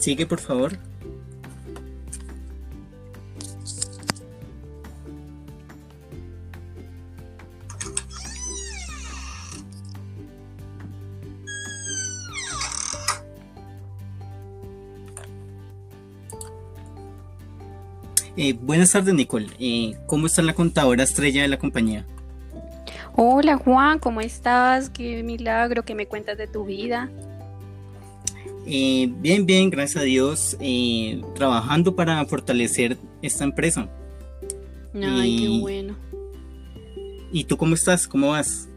Sigue, por favor. Eh, buenas tardes, Nicole. Eh, ¿Cómo está la contadora estrella de la compañía? Hola, Juan, ¿cómo estás? Qué milagro que me cuentas de tu vida. Eh, bien, bien, gracias a Dios. trabajando para fortalecer esta empresa. Ay, qué bueno. ¿Y tú cómo estás? ¿Cómo vas?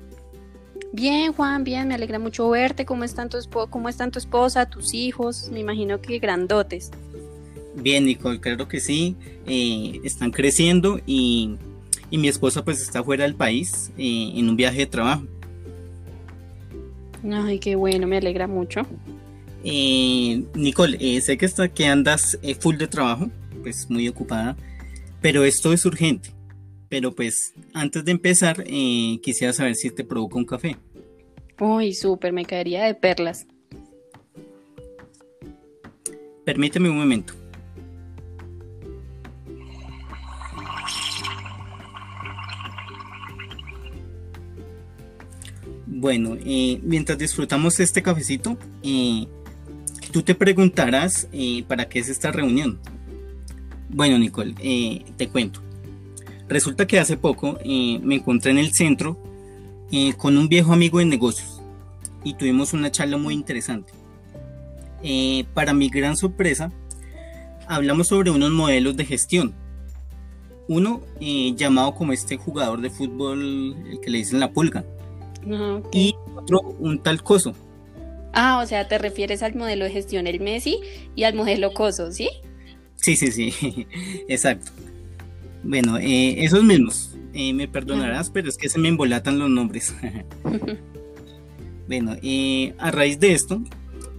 Bien, Juan, bien, me alegra mucho verte. ¿Cómo están tu, cómo están tu esposa, tus hijos? Me imagino que grandotes. Bien, Nicole, claro que sí. Eh, están creciendo y, mi esposa pues está fuera del país eh, en un viaje de trabajo. Ay, qué bueno, me alegra mucho. Eh, Nicole, sé que, está, que andas full de trabajo, pues muy ocupada, pero esto es urgente. Pero pues antes de empezar, quisiera saber si te provoca un café. Uy, súper, me caería de perlas. Permíteme un momento. Bueno, eh, mientras disfrutamos este cafecito, eh, tú te preguntarás eh, para qué es esta reunión. Bueno, Nicole, te cuento. Resulta que hace poco me encontré en el centro con un viejo amigo de negocios y tuvimos una charla muy interesante. para mi gran sorpresa, hablamos sobre unos modelos de gestión. Uno llamado como este jugador de fútbol, el que le dicen la pulga Ah, y otro, un tal coso. Ah, o sea, te refieres al modelo de gestión el Messi y al modelo coso, ¿sí? Sí, sí, sí, exacto. Bueno, eh, esos mismos. Eh, me perdonarás, pero es que se me embolatan los nombres. bueno, eh, a raíz de esto,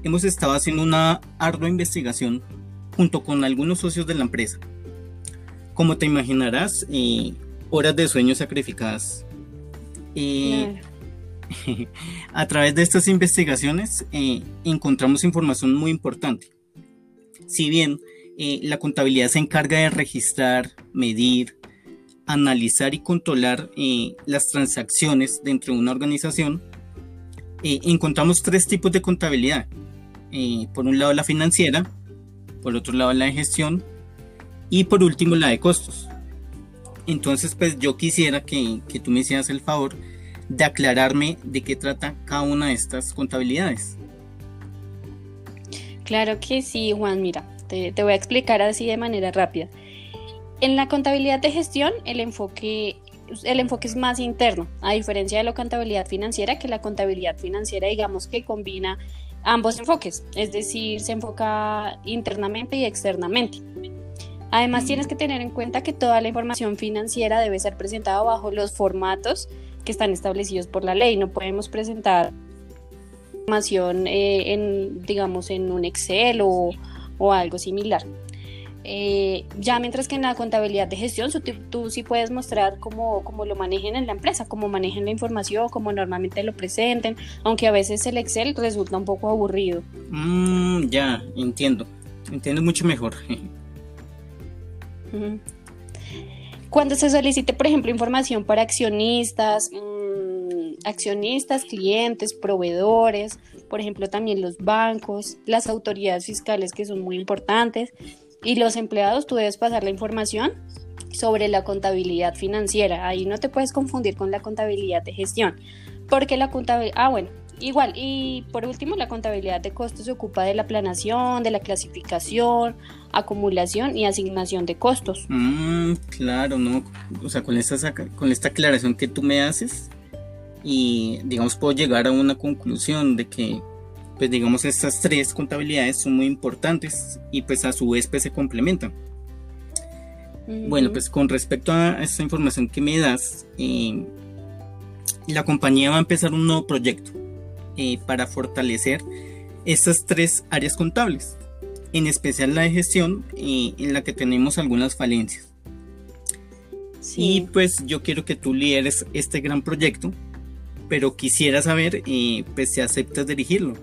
hemos estado haciendo una ardua investigación junto con algunos socios de la empresa. Como te imaginarás, horas de sueño sacrificadas. a través de estas investigaciones eh, encontramos información muy importante. Si bien eh, la contabilidad se encarga de registrar, medir, analizar y controlar eh, las transacciones dentro de una organización, encontramos tres tipos de contabilidad. por un lado la financiera, por otro lado la de gestión y por último la de costos. Entonces, pues yo quisiera que, que tú me hicieras el favor de aclararme de qué trata cada una de estas contabilidades. Claro que sí, Juan. Mira, te, voy a explicar así de manera rápida. En la contabilidad de gestión, el enfoque, el enfoque es más interno, a diferencia de la contabilidad financiera, que la contabilidad financiera, digamos que combina ambos enfoques, es decir, se enfoca internamente y externamente. Además, tienes que tener en cuenta que toda la información financiera debe ser presentada bajo los formatos que están establecidos por la ley. No podemos presentar información eh, en, digamos, en un Excel o, algo similar. Eh, ya mientras que en la contabilidad de gestión tú, sí puedes mostrar cómo, cómo, lo manejen en la empresa, cómo manejen la información, cómo normalmente lo presenten, aunque a veces el Excel resulta un poco aburrido. Mm, ya, entiendo, entiendo mucho mejor. Cuando se solicite, por ejemplo, información para accionistas, mm, accionistas, clientes, proveedores, por ejemplo, también los bancos, las autoridades fiscales que son muy importantes y los empleados, tú debes pasar la información sobre la contabilidad financiera. Ahí no te puedes confundir con la contabilidad de gestión, porque la contabilidad, ah, bueno, Igual, y por último, la contabilidad de costos se ocupa de la planación, de la clasificación, acumulación y asignación de costos. Mm, claro, ¿no? O sea, con esta, con esta aclaración que tú me haces, y digamos, puedo llegar a una conclusión de que, pues digamos, estas tres contabilidades son muy importantes y pues a su vez pues, se complementan. Bueno, pues con respecto a esta información que me das, eh, la compañía va a empezar un nuevo proyecto eh, para fortalecer estas tres áreas contables, en especial la de gestión, eh, en la que tenemos algunas falencias. Y pues yo quiero que tú lideres este gran proyecto, pero quisiera saber eh, pues si aceptas dirigirlo.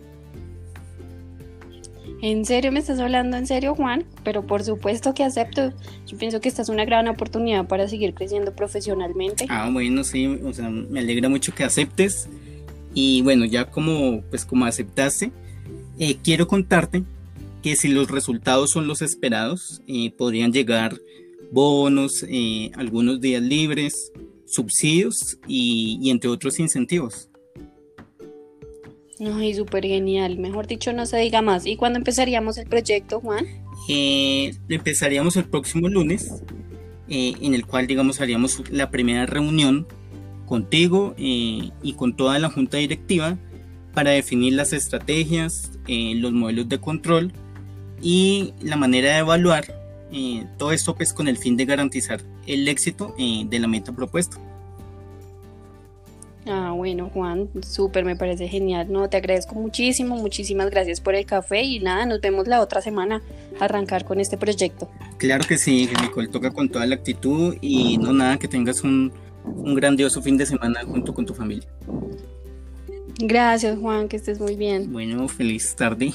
¿En serio me estás hablando en serio, Juan? Pero por supuesto que acepto. Yo pienso que esta es una gran oportunidad para seguir creciendo profesionalmente. Ah, bueno, sí, o sea, me alegra mucho que aceptes. Y bueno, ya como pues como aceptaste, eh, quiero contarte que si los resultados son los esperados, eh, podrían llegar bonos, eh, algunos días libres, subsidios y entre otros incentivos. Ay, súper genial. Mejor dicho, no se diga más. ¿Y cuándo empezaríamos el proyecto, Juan? Eh, empezaríamos el próximo lunes, eh, en el cual, digamos, haríamos la primera reunión contigo eh, y con toda la junta directiva para definir las estrategias, los modelos de control y la manera de evaluar todo esto pues con el fin de garantizar el éxito de la meta propuesta. Ah, bueno, Juan, súper, me parece genial. No, te agradezco muchísimo, muchísimas gracias por el café y nada, nos vemos la otra semana a arrancar con este proyecto. Claro que sí, Nicole, toca con toda la actitud y no nada, que tengas un, un grandioso fin de semana junto con tu familia. Gracias Juan, que estés muy bien. Bueno, feliz tarde.